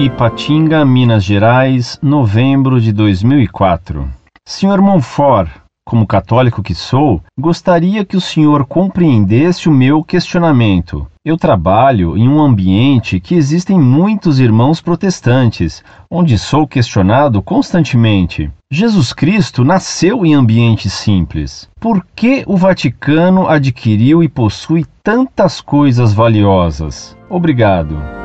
Ipatinga, Minas Gerais, novembro de 2004. Senhor Monfort, como católico que sou, gostaria que o senhor compreendesse o meu questionamento. Eu trabalho em um ambiente que existem muitos irmãos protestantes, onde sou questionado constantemente. Jesus Cristo nasceu em ambiente simples. Por que o Vaticano adquiriu e possui tantas coisas valiosas? Obrigado.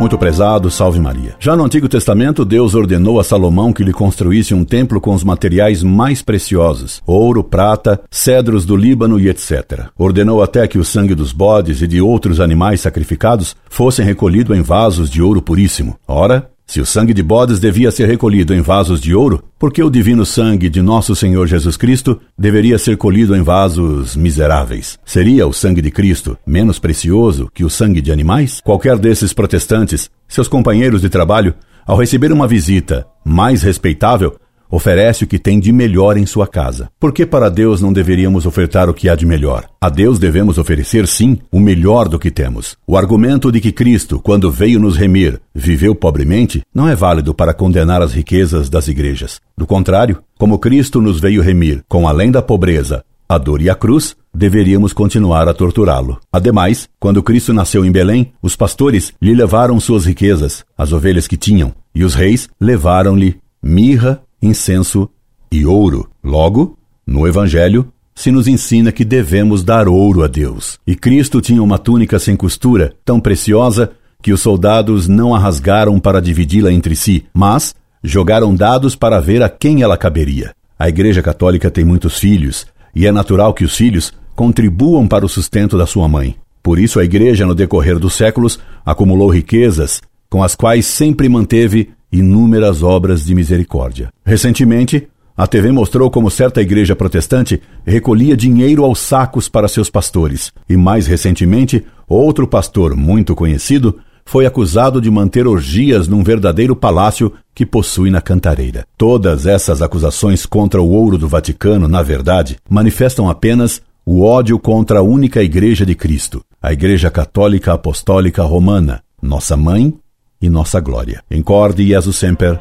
Muito prezado, salve Maria. Já no Antigo Testamento, Deus ordenou a Salomão que lhe construísse um templo com os materiais mais preciosos: ouro, prata, cedros do Líbano e etc. Ordenou até que o sangue dos bodes e de outros animais sacrificados fossem recolhido em vasos de ouro puríssimo. Ora, se o sangue de bodes devia ser recolhido em vasos de ouro, por que o divino sangue de nosso Senhor Jesus Cristo deveria ser colhido em vasos miseráveis? Seria o sangue de Cristo menos precioso que o sangue de animais? Qualquer desses protestantes, seus companheiros de trabalho, ao receber uma visita mais respeitável, oferece o que tem de melhor em sua casa. Por que para Deus não deveríamos ofertar o que há de melhor? A Deus devemos oferecer, sim, o melhor do que temos. O argumento de que Cristo, quando veio nos remir, viveu pobremente, não é válido para condenar as riquezas das igrejas. Do contrário, como Cristo nos veio remir com além da pobreza, a dor e a cruz, deveríamos continuar a torturá-lo. Ademais, quando Cristo nasceu em Belém, os pastores lhe levaram suas riquezas, as ovelhas que tinham, e os reis levaram-lhe mirra incenso e ouro. Logo, no Evangelho, se nos ensina que devemos dar ouro a Deus. E Cristo tinha uma túnica sem costura, tão preciosa que os soldados não a rasgaram para dividi-la entre si, mas jogaram dados para ver a quem ela caberia. A Igreja Católica tem muitos filhos, e é natural que os filhos contribuam para o sustento da sua mãe. Por isso, a Igreja, no decorrer dos séculos, acumulou riquezas, com as quais sempre manteve inúmeras obras de misericórdia. Recentemente, a TV mostrou como certa igreja protestante recolhia dinheiro aos sacos para seus pastores, e mais recentemente, outro pastor muito conhecido foi acusado de manter orgias num verdadeiro palácio que possui na Cantareira. Todas essas acusações contra o ouro do Vaticano, na verdade, manifestam apenas o ódio contra a única Igreja de Cristo, a Igreja Católica Apostólica Romana, nossa mãe e nossa glória. Incorde Jesus Semper,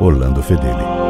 Orlando Fedeli.